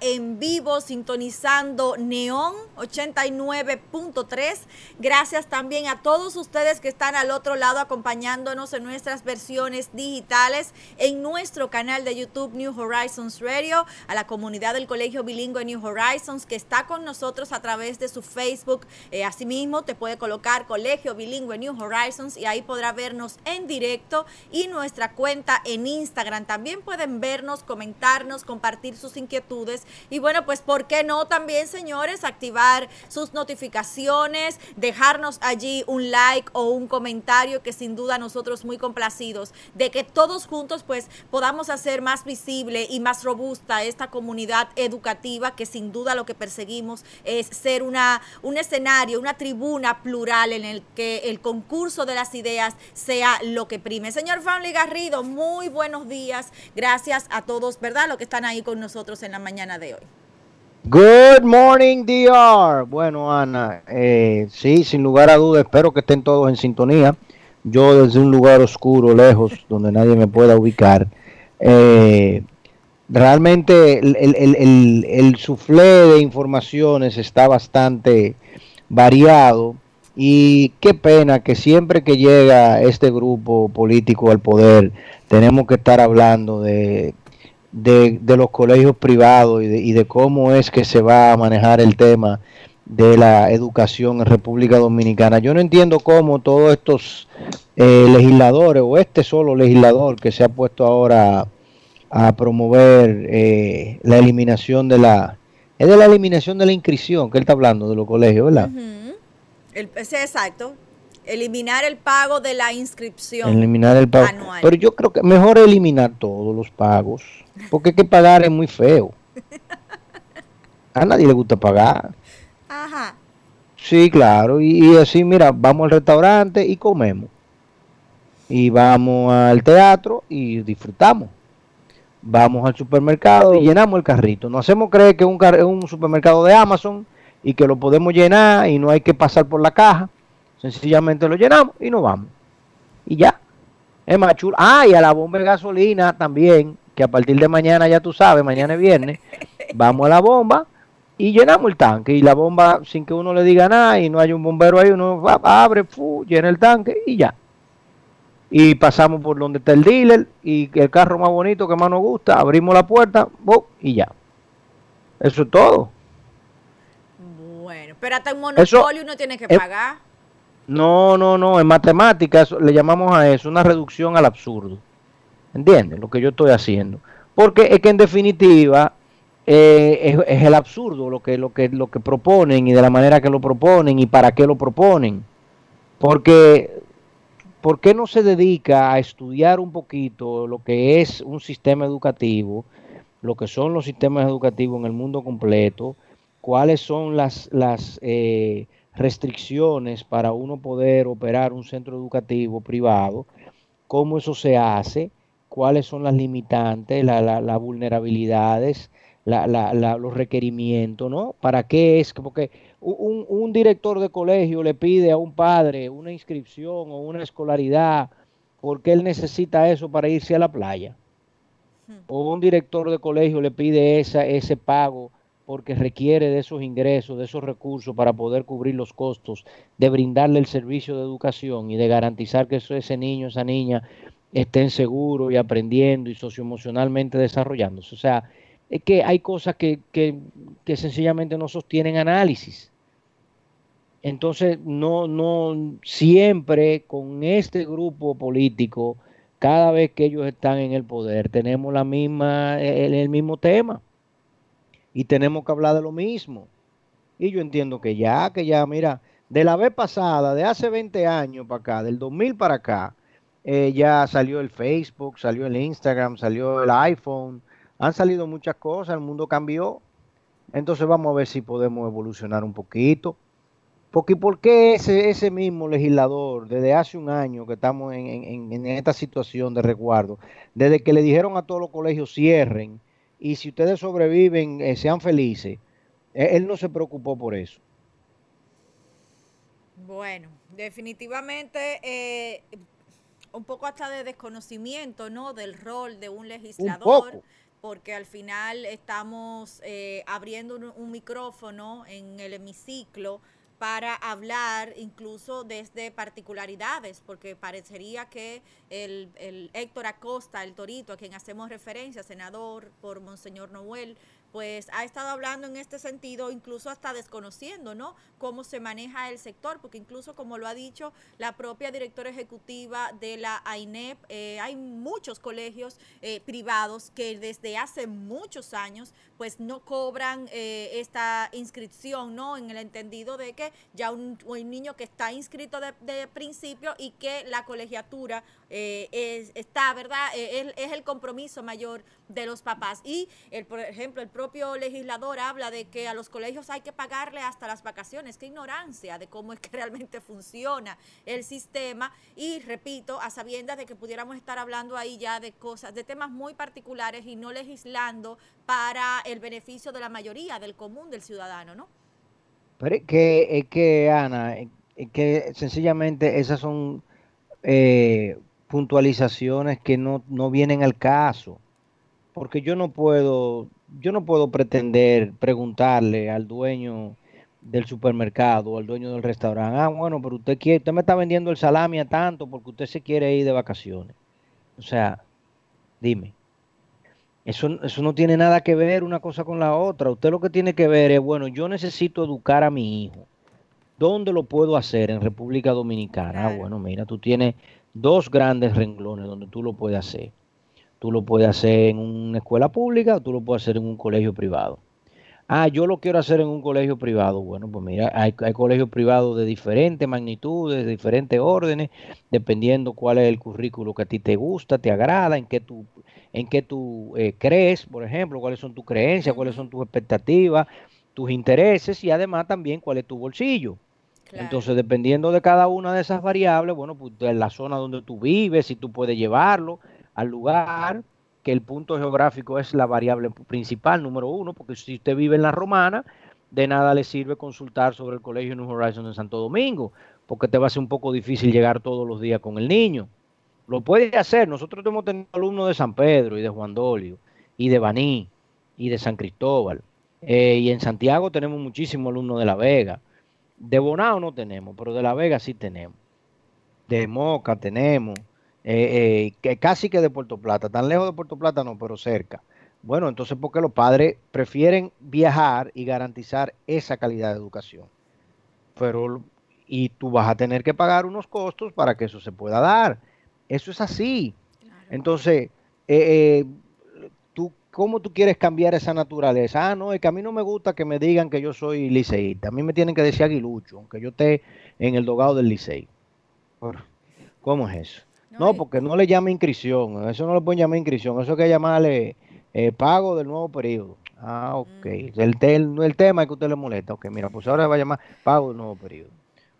En vivo sintonizando Neón 89.3. Gracias también a todos ustedes que están al otro lado acompañándonos en nuestras versiones digitales en nuestro canal de YouTube New Horizons Radio, a la comunidad del Colegio Bilingüe New Horizons que está con nosotros a través de su Facebook. Eh, asimismo, te puede colocar Colegio Bilingüe New Horizons y ahí podrá vernos en directo y nuestra cuenta en Instagram. También pueden vernos, comentarnos, compartir sus inquietudes y bueno, pues ¿por qué no también, señores, activar sus notificaciones, dejarnos allí un like o un comentario que sin duda nosotros muy complacidos de que todos juntos pues podamos hacer más visible y más robusta esta comunidad educativa que sin duda lo que perseguimos es ser una, un escenario, una tribuna plural en el que el concurso de las ideas sea lo que prime. Señor Family Garrido, muy buenos días. Gracias a todos, ¿verdad? Los que están ahí con nosotros en la mañana de hoy. Good morning, DR. Bueno, Ana, eh, sí, sin lugar a dudas, espero que estén todos en sintonía. Yo desde un lugar oscuro, lejos, donde nadie me pueda ubicar. Eh, realmente el, el, el, suflé de informaciones está bastante variado y qué pena que siempre que llega este grupo político al poder tenemos que estar hablando de de, de los colegios privados y de, cómo es que se va a manejar el tema de la educación en República Dominicana. Yo no entiendo cómo todos estos eh, legisladores o este solo legislador que se ha puesto ahora a, promover eh, la eliminación de la... Es de la eliminación de la inscripción que él está hablando de los colegios, ¿verdad? sí, exacto. Eliminar el pago de la inscripción. Eliminar el pago. Pero yo creo que mejor eliminar todos los pagos porque que pagar es muy feo. A nadie le gusta pagar. Ajá. Sí, claro. Y, así, mira, vamos al restaurante y comemos. Y vamos al teatro y disfrutamos. Vamos al supermercado y llenamos el carrito. No hacemos creer que es un, un supermercado de Amazon y que lo podemos llenar y no hay que pasar por la caja. Sencillamente lo llenamos y nos vamos. Y ya. Es más chulo. Ah, y a la bomba de gasolina también que a partir de mañana, ya tú sabes, mañana es viernes, vamos a la bomba y llenamos el tanque. Y la bomba, sin que uno le diga nada y no hay un bombero ahí, uno va, abre, fu, llena el tanque y ya. Y pasamos por donde está el dealer y el carro más bonito que más nos gusta, abrimos la puerta y ya. Eso es todo. Bueno, pero hasta un monopolio uno tiene que pagar. No, no, no, en matemáticas le llamamos a eso una reducción al absurdo. ¿Entiendes? Lo que yo estoy haciendo. Porque es que en definitiva eh, es, el absurdo lo que, lo, que, lo que proponen y de la manera que lo proponen y para qué lo proponen. Porque, ¿por qué no se dedica a estudiar un poquito lo que es un sistema educativo, lo que son los sistemas educativos en el mundo completo, cuáles son las, las eh, restricciones para uno poder operar un centro educativo privado, cómo eso se hace? Cuáles son las limitantes, las vulnerabilidades, los requerimientos, ¿no? ¿Para qué es? Porque un, un, director de colegio le pide a un padre una inscripción o una escolaridad porque él necesita eso para irse a la playa. Hmm. O un director de colegio le pide esa, ese pago porque requiere de esos ingresos, de esos recursos para poder cubrir los costos, de brindarle el servicio de educación y de garantizar que ese niño, esa niña estén seguros y aprendiendo y socioemocionalmente desarrollándose. O sea, es que hay cosas que, que, que sencillamente no sostienen análisis. Entonces, no, no siempre con este grupo político, cada vez que ellos están en el poder, tenemos la misma, el, el mismo tema. Y tenemos que hablar de lo mismo. Y yo entiendo que ya, que ya, mira, de la vez pasada, de hace 20 años para acá, del 2000 para acá, eh, ya salió el Facebook, salió el Instagram, salió el iPhone, han salido muchas cosas, el mundo cambió. Entonces vamos a ver si podemos evolucionar un poquito. Porque ¿por qué ese, ese mismo legislador, desde hace un año que estamos en, esta situación de resguardo, desde que le dijeron a todos los colegios cierren y si ustedes sobreviven, eh, sean felices, e, él no se preocupó por eso? Bueno, definitivamente eh, un poco hasta de desconocimiento, ¿no? Del rol de un legislador. porque al final estamos eh, abriendo un, micrófono en el hemiciclo para hablar incluso desde particularidades, porque parecería que el, el, Héctor Acosta, el Torito, a quien hacemos referencia, senador por Monseñor Noel, pues ha estado hablando en este sentido, incluso hasta desconociendo, ¿no? Cómo se maneja el sector, porque incluso como lo ha dicho la propia directora ejecutiva de la AINEP, eh, hay muchos colegios eh, privados que desde hace muchos años pues no cobran eh, esta inscripción, ¿no? En el entendido de que ya un, niño que está inscrito de, principio y que la colegiatura es, está, ¿verdad? Es, es el compromiso mayor de los papás. Y, el, por ejemplo, el propio legislador habla de que a los colegios hay que pagarle hasta las vacaciones. Qué ignorancia de cómo es que realmente funciona el sistema. Y repito, a sabiendas de que pudiéramos estar hablando ahí ya de cosas, de temas muy particulares y no legislando para el beneficio de la mayoría, del común del ciudadano, ¿no? Pero es que, es que Ana, es que sencillamente esas son eh, puntualizaciones que no, no vienen al caso porque yo no puedo, yo no puedo pretender preguntarle al dueño del supermercado, al dueño del restaurante, ah, bueno, pero usted quiere, usted me está vendiendo el salami a tanto porque usted se quiere ir de vacaciones. O sea, dime. Eso, eso no tiene nada que ver una cosa con la otra. Usted lo que tiene que ver es, bueno, yo necesito educar a mi hijo. ¿Dónde lo puedo hacer? En República Dominicana. Ah, bueno, mira, tú tienes dos grandes renglones donde tú lo puedes hacer. Tú lo puedes hacer en una escuela pública o tú lo puedes hacer en un colegio privado. Ah, yo lo quiero hacer en un colegio privado. Bueno, pues mira, hay, colegios privados de diferentes magnitudes, de diferentes órdenes, dependiendo cuál es el currículo que a ti te gusta, te agrada, en qué tú, en qué tú eh, crees, por ejemplo, cuáles son tus creencias, cuáles son tus expectativas, tus intereses y además también cuál es tu bolsillo. Entonces, dependiendo de cada una de esas variables, bueno, pues en la zona donde tú vives, si tú puedes llevarlo, al lugar, que el punto geográfico es la variable principal, número uno, porque si usted vive en la Romana, de nada le sirve consultar sobre el Colegio New Horizons en Santo Domingo, porque te va a ser un poco difícil llegar todos los días con el niño. Lo puede hacer. Nosotros hemos tenido alumnos de San Pedro y de Juan Dolio y de Baní y de San Cristóbal. Eh, y en Santiago tenemos muchísimos alumnos de La Vega. De Bonao no tenemos, pero de La Vega sí tenemos. De Moca tenemos. Eh, eh, que casi que de Puerto Plata, tan lejos de Puerto Plata no, pero cerca. Bueno, entonces porque los padres prefieren viajar y garantizar esa calidad de educación. Pero, y tú vas a tener que pagar unos costos para que eso se pueda dar. Eso es así. Entonces, eh, tú, ¿cómo tú quieres cambiar esa naturaleza? Ah, no, es que a mí no me gusta que me digan que yo soy liceísta. A mí me tienen que decir aguilucho, aunque yo esté en el dogado del licey. ¿Cómo es eso? No, porque no le llama inscripción. Eso no le pueden llamar inscripción. Eso hay que llamarle eh, pago del nuevo periodo. Ah, ok. Mm. El, el, tema es que usted le molesta. Ok, mira, pues ahora va a llamar pago del nuevo periodo.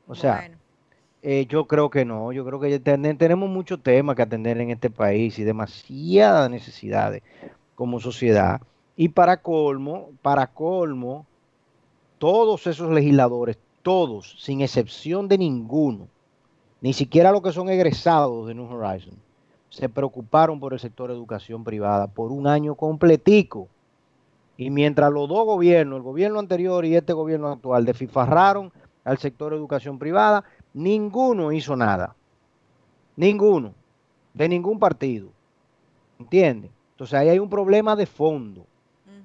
O sea, eh, yo creo que no. Yo creo que tenemos muchos temas que atender en este país y demasiadas necesidades como sociedad. Y para colmo, para colmo, todos esos legisladores, todos, sin excepción de ninguno, ni siquiera los que son egresados de New Horizons se preocuparon por el sector educación privada por un año completico. Y mientras los dos gobiernos, el gobierno anterior y este gobierno actual, desfifarraron al sector educación privada, ninguno hizo nada. Ninguno. De ningún partido. ¿Entienden? Entonces ahí hay un problema de fondo.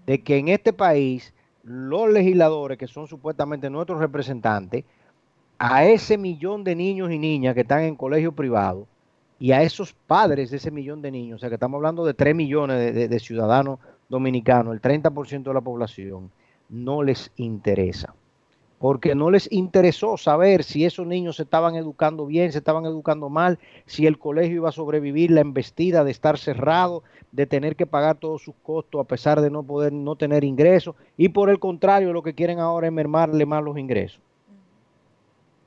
De que en este país los legisladores, que son supuestamente nuestros representantes, a ese millón de niños y niñas que están en colegio privado y a esos padres de ese millón de niños, o sea que estamos hablando de 3 millones de, ciudadanos dominicanos, el 30% de la población, no les interesa. Porque no les interesó saber si esos niños se estaban educando bien, se estaban educando mal, si el colegio iba a sobrevivir la embestida de estar cerrado, de tener que pagar todos sus costos a pesar de no poder no tener ingresos y por el contrario lo que quieren ahora es mermarle más los ingresos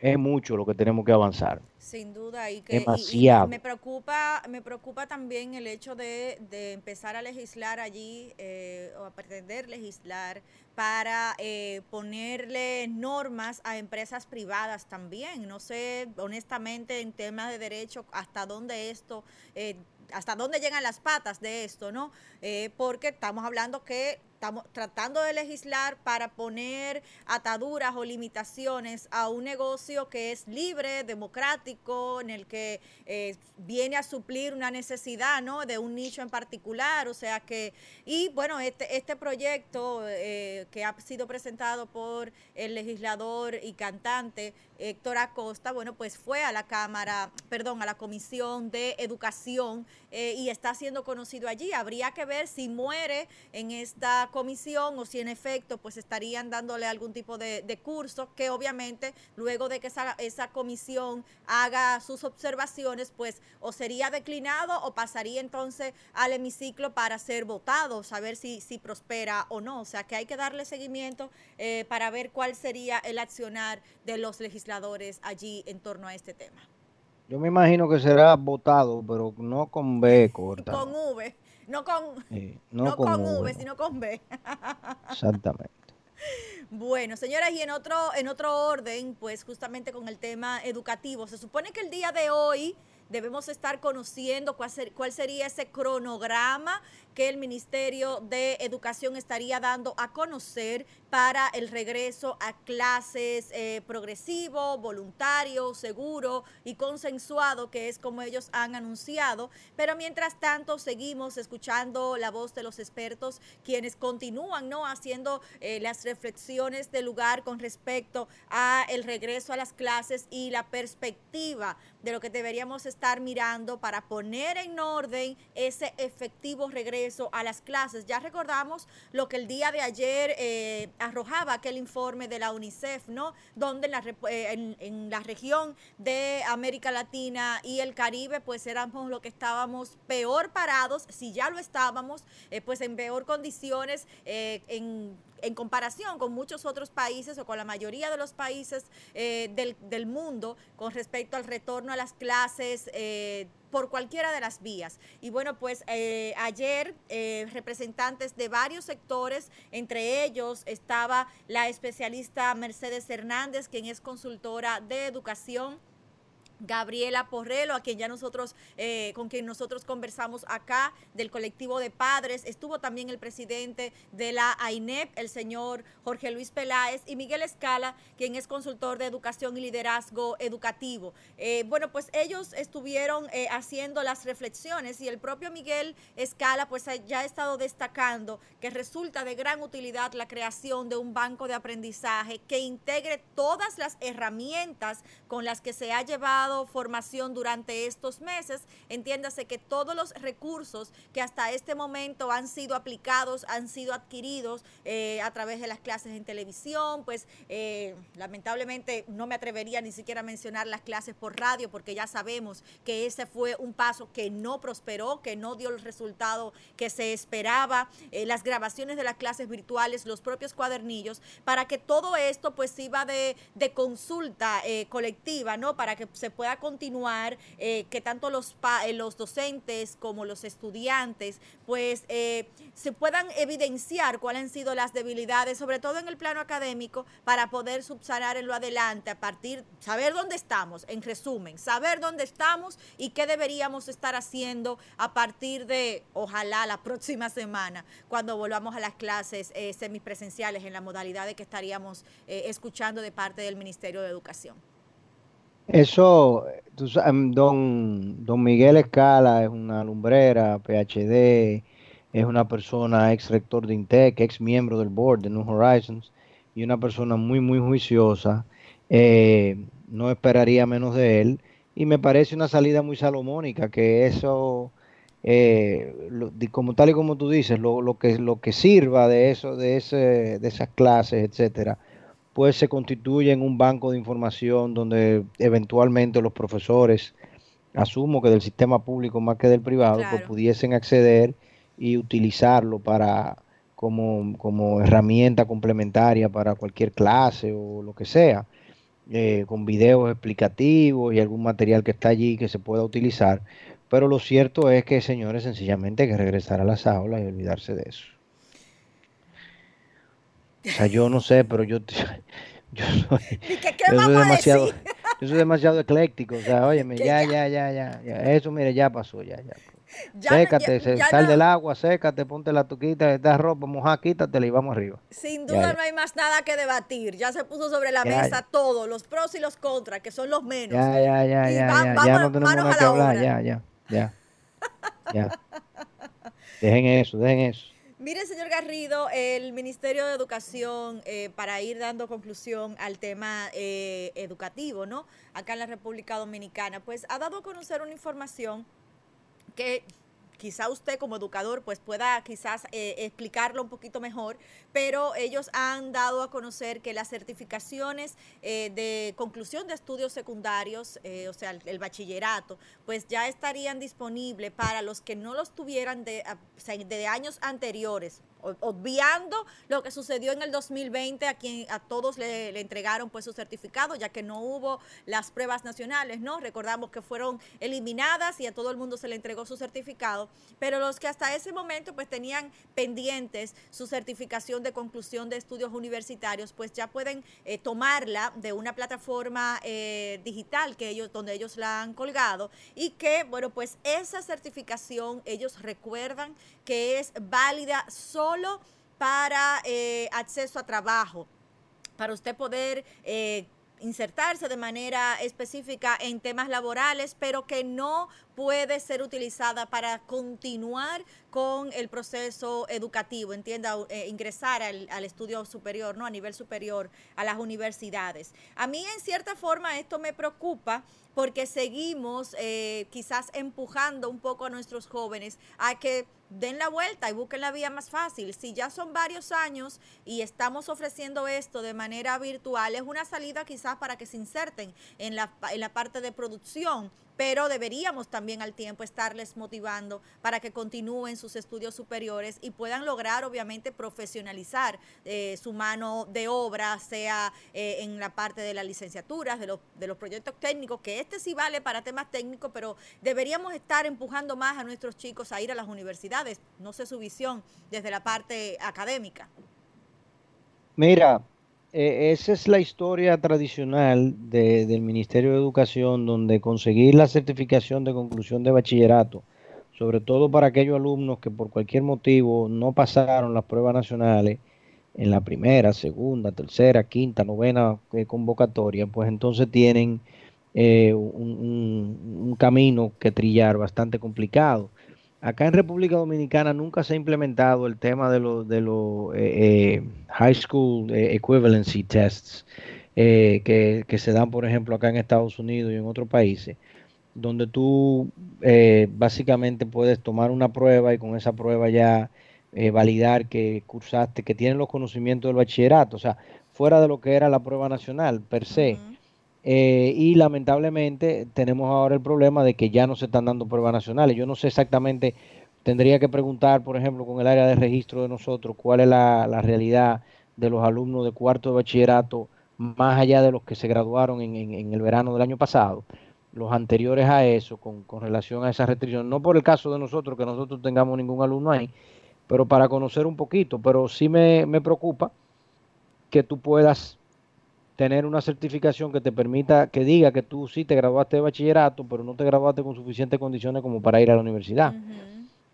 es mucho lo que tenemos que avanzar. Sin duda, y que me preocupa, me preocupa también el hecho de, empezar a legislar allí eh, o a pretender legislar para eh, ponerle normas a empresas privadas también. No sé, honestamente, en temas de derecho, hasta dónde esto eh, hasta dónde llegan las patas de esto, ¿no? Eh, porque estamos hablando que estamos tratando de legislar para poner ataduras o limitaciones a un negocio que es libre, democrático, en el que eh, viene a suplir una necesidad, ¿no? De un nicho en particular, o sea que, y bueno, este, este proyecto eh, que ha sido presentado por el legislador y cantante Héctor Acosta, bueno, pues fue a la Cámara, perdón, a la Comisión de Educación eh, y está siendo conocido allí. Habría que ver si muere en esta comisión o si en efecto pues estarían dándole algún tipo de, curso que obviamente luego de que esa, comisión haga sus observaciones pues o sería declinado o pasaría entonces al hemiciclo para ser votado, saber si, si prospera o no. O sea que hay que darle seguimiento eh, para ver cuál sería el accionar de los legisladores allí en torno a este tema. Yo me imagino que será votado, pero no con B corta. Con V, no con, no, con, v, sino con B. Exactamente. Bueno, señoras, y en otro, en otro orden, pues justamente con el tema educativo, se supone que el día de hoy debemos estar conociendo cuál, sería ese cronograma que el Ministerio de Educación estaría dando a conocer para el regreso a clases eh, progresivo, voluntario, seguro y consensuado, que es como ellos han anunciado. Pero mientras tanto, seguimos escuchando la voz de los expertos, quienes continúan ¿no? haciendo eh, las reflexiones del lugar con respecto a el regreso a las clases y la perspectiva de lo que deberíamos estar mirando para poner en orden ese efectivo regreso a las clases. Ya recordamos lo que el día de ayer eh, arrojaba aquel informe de la UNICEF, ¿no? Donde en la, eh, en, la región de América Latina y el Caribe, pues éramos lo que estábamos peor parados, si ya lo estábamos, eh, pues en peor condiciones en en comparación con muchos otros países o con la mayoría de los países del, del, mundo con respecto al retorno a las clases por cualquiera de las vías. Y bueno, pues eh, ayer eh, representantes de varios sectores, entre ellos estaba la especialista Mercedes Hernández, quien es consultora de educación Gabriela Porrelo, a quien ya nosotros, eh, con quien nosotros conversamos acá, del colectivo de padres. Estuvo también el presidente de la AINEP, el señor Jorge Luis Peláez, y Miguel Escala, quien es consultor de educación y liderazgo educativo. Eh, bueno, pues ellos estuvieron eh, haciendo las reflexiones y el propio Miguel Escala, pues ya ha estado destacando que resulta de gran utilidad la creación de un banco de aprendizaje que integre todas las herramientas con las que se ha llevado formación durante estos meses. Entiéndase que todos los recursos que hasta este momento han sido aplicados, han sido adquiridos eh, a través de las clases en televisión, pues eh, lamentablemente no me atrevería ni siquiera a mencionar las clases por radio porque ya sabemos que ese fue un paso que no prosperó, que no dio el resultado que se esperaba, eh, las grabaciones de las clases virtuales, los propios cuadernillos, para que todo esto pues iba de, de consulta colectiva, ¿no? Para que se pueda continuar, eh, que tanto los, eh, los docentes como los estudiantes pues eh, se puedan evidenciar cuáles han sido las debilidades, sobre todo en el plano académico, para poder subsanar en lo adelante, a partir, saber dónde estamos, en resumen, saber dónde estamos y qué deberíamos estar haciendo a partir de, ojalá, la próxima semana, cuando volvamos a las clases semipresenciales en la modalidad de que estaríamos escuchando de parte del Ministerio de Educación. Eso, em, don, don Miguel Escala es una lumbrera, PhD, es una persona ex rector de INTEC, ex miembro del board de New Horizons y una persona muy, muy juiciosa. Eh, no esperaría menos de él y me parece una salida muy salomónica que eso, eh, como tal y como tú dices, lo, lo, que, lo que sirva de eso, de, ese, de esas clases, etcétera, pues se constituye en un banco de información donde eventualmente los profesores, asumo que del sistema público más que del privado, pues pudiesen acceder y utilizarlo para como, como herramienta complementaria para cualquier clase o lo que sea. Eh, con videos explicativos y algún material que está allí que se pueda utilizar. Pero lo cierto es que, señores, sencillamente hay que regresar a las aulas y olvidarse de eso. O sea, yo no sé, pero yo, yo soy, yo soy demasiado, yo soy demasiado ecléctico. O sea, óyeme, ya, ya, ya, ya, ya, eso, mire, ya pasó, ya, ya sécate, sal del agua, sécate, ponte la tuquita, esta ropa mojada, quítatela y vamos arriba. Sin duda no hay más nada que debatir. Ya se puso sobre la mesa todo, los pros y los contras, que son los menos. Ya, ya, ya, ya, ya, no tenemos nada que hablar, ya, ya, ya. ya. Dejen eso, dejen eso. Mire, señor Garrido, el Ministerio de Educación, eh, para ir dando conclusión al tema eh, educativo, ¿no? Acá en la República Dominicana, pues ha dado a conocer una información que quizá usted como educador pues pueda quizás eh, explicarlo un poquito mejor, pero ellos han dado a conocer que las certificaciones eh, de conclusión de estudios secundarios, eh, o sea, el, bachillerato, pues ya estarían disponibles para los que no los tuvieran de, de años anteriores, obviando lo que sucedió en el 2020 a quien a todos le, entregaron pues su certificado ya que no hubo las pruebas nacionales no recordamos que fueron eliminadas y a todo el mundo se le entregó su certificado pero los que hasta ese momento pues tenían pendientes su certificación de conclusión de estudios universitarios pues ya pueden eh, tomarla de una plataforma eh, digital que ellos donde ellos la han colgado y que bueno pues esa certificación ellos recuerdan que es válida solo para eh, acceso a trabajo, para usted poder eh, insertarse de manera específica en temas laborales, pero que no puede ser utilizada para continuar con el proceso educativo, entienda, eh, ingresar al, estudio superior, ¿no? A nivel superior, a las universidades. A mí, en cierta forma, esto me preocupa porque seguimos quizás empujando un poco a nuestros jóvenes a que den la vuelta y busquen la vía más fácil. Si ya son varios años y estamos ofreciendo esto de manera virtual, es una salida quizás para que se inserten en la, en la parte de producción pero deberíamos también al tiempo estarles motivando para que continúen sus estudios superiores y puedan lograr obviamente profesionalizar eh, su mano de obra, sea eh, en la parte de las licenciaturas, de los, de los proyectos técnicos, que este sí vale para temas técnicos, pero deberíamos estar empujando más a nuestros chicos a ir a las universidades, no sé su visión desde la parte académica. Mira, eh, esa es la historia tradicional del Ministerio de Educación, donde conseguir la certificación de conclusión de bachillerato, sobre todo para aquellos alumnos que por cualquier motivo no pasaron las pruebas nacionales en la primera, segunda, tercera, quinta, novena eh, convocatoria, pues entonces tienen eh, un camino que trillar bastante complicado. Acá en República Dominicana nunca se ha implementado el tema de los de los eh, eh, high school eh, equivalency tests que, se dan, por ejemplo, acá en Estados Unidos y en otros países, donde tú básicamente puedes tomar una prueba y con esa prueba ya validar que cursaste, que tienes los conocimientos del bachillerato, o sea, fuera de lo que era la prueba nacional per se. Eh, y lamentablemente tenemos ahora el problema de que ya no se están dando pruebas nacionales. Yo no sé exactamente, tendría que preguntar, por ejemplo, con el área de registro de nosotros, cuál es la, realidad de los alumnos de cuarto de bachillerato, más allá de los que se graduaron en, el verano del año pasado, los anteriores a eso, con, relación a esa restricción. No por el caso de nosotros, que nosotros tengamos ningún alumno ahí, pero para conocer un poquito. Pero sí me, me preocupa que tú puedas tener una certificación que te permita, que diga que tú sí te graduaste de bachillerato, pero no te graduaste con suficientes condiciones como para ir a la universidad.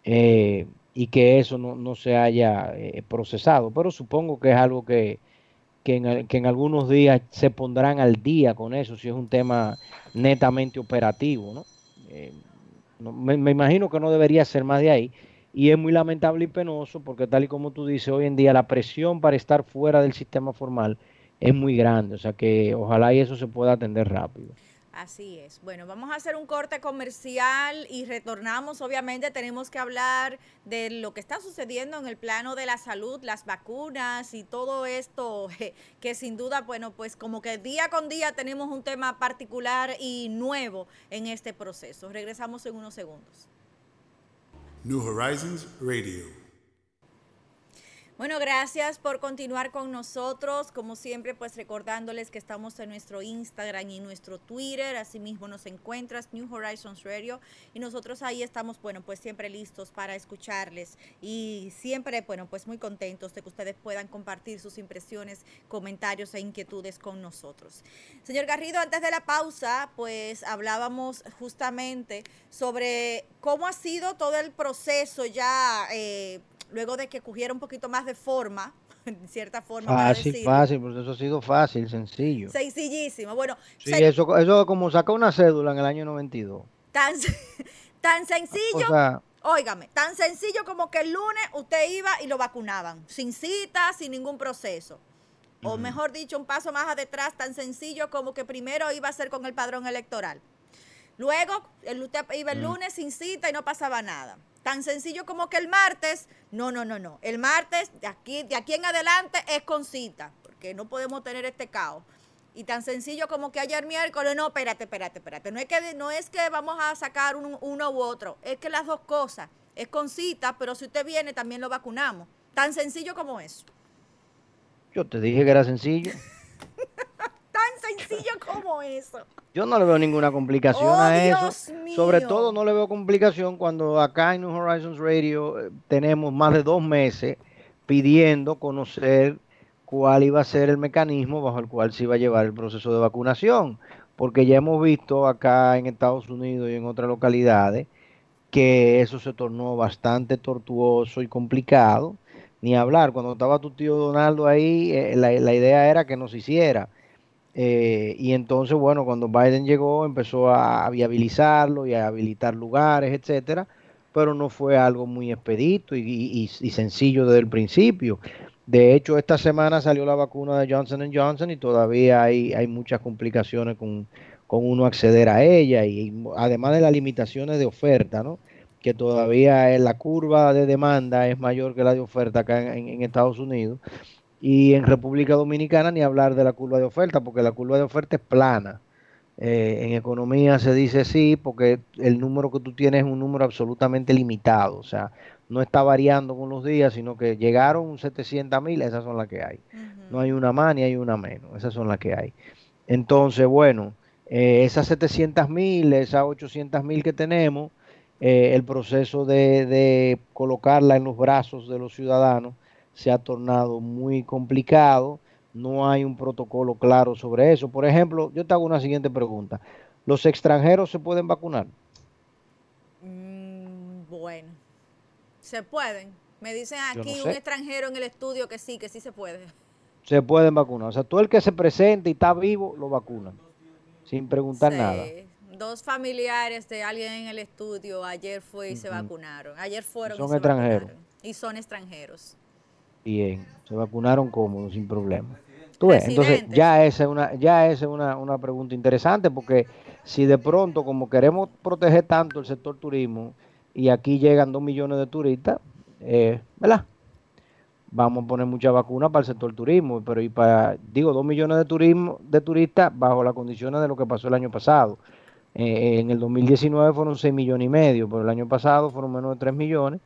Eh, y que eso no, se haya eh, procesado. Pero supongo que es algo que, que, en, algunos días se pondrán al día con eso, si es un tema netamente operativo. ¿no? Eh, me, me, imagino que no debería ser más de ahí. Y es muy lamentable y penoso porque tal y como tú dices, hoy en día la presión para estar fuera del sistema formal es muy grande, o sea que ojalá y eso se pueda atender rápido. Así es. Bueno, vamos a hacer un corte comercial y retornamos. Obviamente tenemos que hablar de lo que está sucediendo en el plano de la salud, las vacunas y todo esto que sin duda, bueno, pues como que día con día tenemos un tema particular y nuevo en este proceso. Regresamos en unos segundos. New Horizons Radio. Bueno, gracias por continuar con nosotros. Como siempre, pues recordándoles que estamos en nuestro Instagram y nuestro Twitter. Asimismo nos encuentras New Horizons Radio y nosotros ahí estamos, bueno, pues siempre listos para escucharles y siempre, bueno, pues muy contentos de que ustedes puedan compartir sus impresiones, comentarios e inquietudes con nosotros. Señor Garrido, antes de la pausa, pues hablábamos justamente sobre cómo ha sido todo el proceso ya. Eh, luego de que cogiera un poquito más de forma, en cierta forma. Fácil, fácil, porque eso ha sido fácil, sencillo. Sencillísimo. Bueno, sí, eso, eso es como sacar una cédula en el año 92. Tan, tan sencillo. O Óigame, tan sencillo como que el lunes usted iba y lo vacunaban, sin cita, sin ningún proceso. O mejor dicho, un paso más atrás, tan sencillo como que primero iba a ser con el padrón electoral. Luego, el, usted iba el lunes sin cita y no pasaba nada tan sencillo como que el martes, no, no, no, no. El martes, de aquí, de aquí en adelante, es con cita, porque no podemos tener este caos. Y tan sencillo como que ayer miércoles, no, espérate, espérate, espérate. No es que, no es que vamos a sacar uno u otro, es que las dos cosas. Es con cita, pero si usted viene, también lo vacunamos. Tan sencillo como eso. Yo te dije que era sencillo. tan sencillo como eso. Yo no le veo ninguna complicación oh, a eso. Sobre todo no le veo complicación cuando acá en New Horizons Radio eh, tenemos más de dos meses pidiendo conocer cuál iba a ser el mecanismo bajo el cual se iba a llevar el proceso de vacunación. Porque ya hemos visto acá en Estados Unidos y en otras localidades que eso se tornó bastante tortuoso y complicado. Ni hablar, cuando estaba tu tío Donaldo ahí, eh, la, la idea era que no se hiciera eh, y entonces, bueno, cuando Biden llegó, empezó a viabilizarlo y a habilitar lugares, etcétera, pero no fue algo muy expedito y, sencillo desde el principio. De hecho, esta semana salió la vacuna de Johnson Johnson y todavía hay, muchas complicaciones con, uno acceder a ella y además de las limitaciones de oferta, ¿no? que todavía la curva de demanda es mayor que la de oferta acá en Estados Unidos y en República Dominicana ni hablar de la curva de oferta, porque la curva de oferta es plana. Eh, en economía se dice sí, porque el número que tú tienes es un número absolutamente limitado, o sea, no está variando con los días, sino que llegaron 700 mil, esas son las que hay. No hay una más ni hay una menos, esas son las que hay. Entonces, bueno, eh, esas 700 mil, esas 800 mil que tenemos, eh, el proceso de, de colocarla en los brazos de los ciudadanos, se ha tornado muy complicado, no hay un protocolo claro sobre eso. Por ejemplo, yo te hago una siguiente pregunta. ¿Los extranjeros se pueden vacunar? Mm, bueno, se pueden. Me dicen aquí un extranjero en el estudio que sí, que sí se puede. Se pueden vacunar. O sea, todo el que se presente y está vivo, lo vacunan. Sin preguntar nada. Dos familiares de alguien en el estudio ayer fue y se vacunaron. Ayer fueron son extranjeros. Y son extranjeros bien, se vacunaron cómodos, sin problema. ¿Tú ves? Entonces, ya esa es, una, ya es una, una pregunta interesante, porque si de pronto, como queremos proteger tanto el sector turismo, y aquí llegan dos millones de turistas, eh, ¿verdad? Vamos a poner muchas vacunas para el sector turismo, pero y para, digo, dos millones de turismo de turistas bajo las condiciones de lo que pasó el año pasado. Eh, en el 2019 fueron seis millones y medio, pero el año pasado fueron menos de tres millones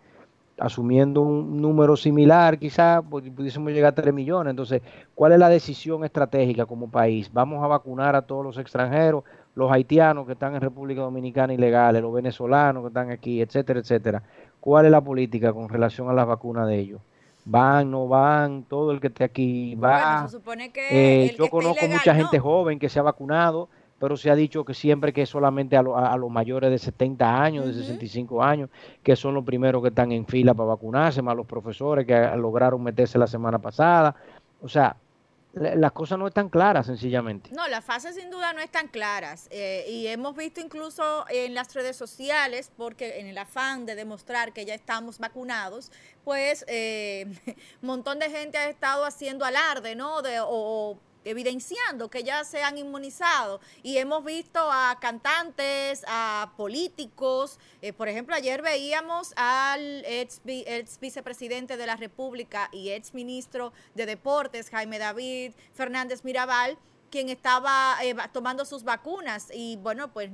asumiendo un número similar, quizás pues, pudiésemos llegar a 3 millones. Entonces, ¿cuál es la decisión estratégica como país? ¿Vamos a vacunar a todos los extranjeros, los haitianos que están en República Dominicana ilegales, los venezolanos que están aquí, etcétera, etcétera? ¿Cuál es la política con relación a las vacunas de ellos? van, no van, todo el que esté aquí va. Eh, yo conozco mucha gente joven que se ha vacunado, pero se ha dicho que siempre que solamente a, los mayores de 70 años, de 65 años, que son los primeros que están en fila para vacunarse, más los profesores que lograron meterse la semana pasada. O sea, las cosas no están claras, sencillamente. No, las fases sin duda no están claras. Eh, y hemos visto incluso en las redes sociales, porque en el afán de demostrar que ya estamos vacunados, pues eh, un montón de gente ha estado haciendo alarde, ¿no? De, o evidenciando que ya se han inmunizado. Y hemos visto a cantantes, a políticos, eh, por ejemplo, ayer veíamos al ex, vicepresidente de la República y ex ministro de Deportes, Jaime David Fernández Mirabal, quien estaba eh, tomando sus vacunas. Y bueno, pues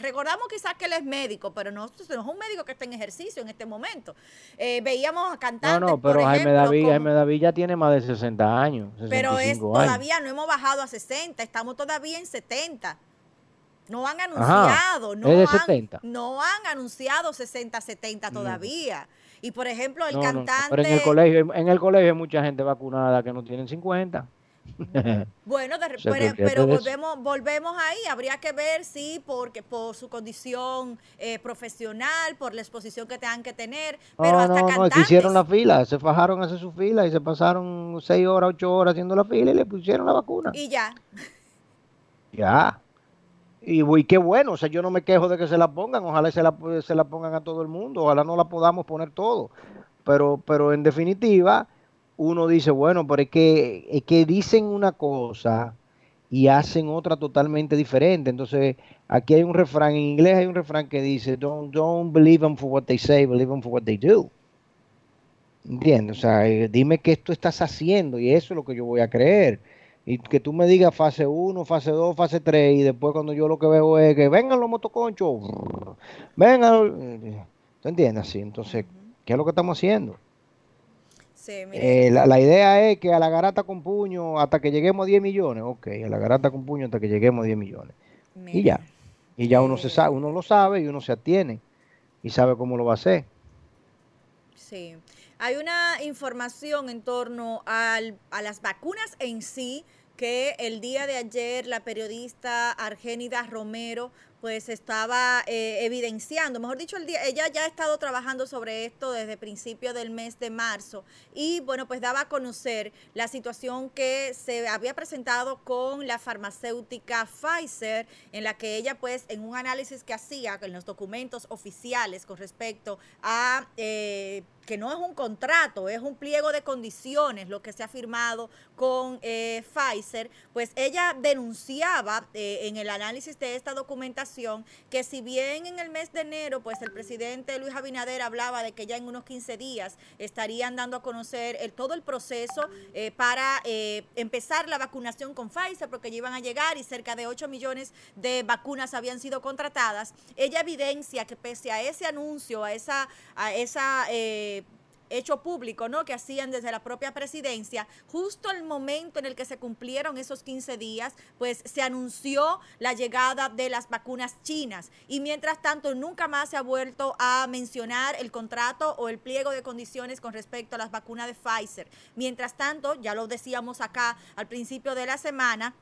recordamos quizás que él es médico, pero no, no, es un médico que está en ejercicio en este momento. Eh, veíamos a cantantes. No, no, pero Jaime, David, Jaime David ya tiene más de 60 años. pero es todavía no hemos bajado a 60, estamos todavía en 70. No han anunciado, no, han, no han anunciado 60, 70 mm. todavía. Y por ejemplo, el cantante. pero en el colegio, en el colegio hay mucha gente vacunada que no tienen 50. Bueno, pero, volvemos, volvemos ahí. Habría que ver si porque por su condición eh, profesional, por la exposición que tengan que tener. Pero hasta no, no, hicieron la fila, se fajaron a hacer su fila y se pasaron seis horas, ocho horas haciendo la fila y le pusieron la vacuna. Y ya. Ya. Y, y, qué bueno, o sea, yo no me quejo de que se la pongan, ojalá se la, se la pongan a todo el mundo, ojalá no la podamos poner todo. Pero, pero en definitiva, uno dice, bueno, pero es que, es que dicen una cosa y hacen otra totalmente diferente. Entonces, aquí hay un refrán, en inglés hay un refrán que dice, don't, don't believe them for what they say, believe them for what they do. ¿Entiendes? O sea, eh, dime qué tú estás haciendo y eso es lo que yo voy a creer. Y que tú me digas fase 1, fase 2, fase 3 y después cuando yo lo que veo es que vengan los motoconchos, vengan. ¿Tú entiendes? Así, entonces, ¿qué es lo que estamos haciendo? Eh, la, idea es que a la garata con puño hasta que lleguemos a 10 millones. Ok, a la garata con puño hasta que lleguemos a 10 millones. Y ya. Y ya uno se sabe, uno lo sabe y uno se atiene y sabe cómo lo va a hacer. Sí. Hay una información en torno al, a las vacunas en sí que el día de ayer la periodista Argénida Romero pues estaba eh, evidenciando, mejor dicho, el día, ella ya ha estado trabajando sobre esto desde principio del mes de marzo. Y bueno, pues daba a conocer la situación que se había presentado con la farmacéutica Pfizer, en la que ella pues en un análisis que hacía en los documentos oficiales con respecto a... Eh, que no es un contrato, es un pliego de condiciones lo que se ha firmado con eh, Pfizer, pues ella denunciaba en el análisis de esta documentación que si bien en el mes de enero, pues el presidente Luis Abinader hablaba de que ya en unos 15 días estarían dando a conocer todo el proceso eh, para eh, empezar la vacunación con Pfizer, porque ya iban a llegar y cerca de 8 millones de vacunas habían sido contratadas, ella evidencia que pese a ese anuncio, a esa, a esa eh, hecho público, ¿no? Que hacían desde la propia presidencia, justo el momento en el que se cumplieron esos 15 días, pues se anunció la llegada de las vacunas chinas y mientras tanto nunca más se ha vuelto a mencionar el contrato o el pliego de condiciones con respecto a las vacunas de Pfizer. Mientras tanto, ya lo decíamos acá al principio de la semana,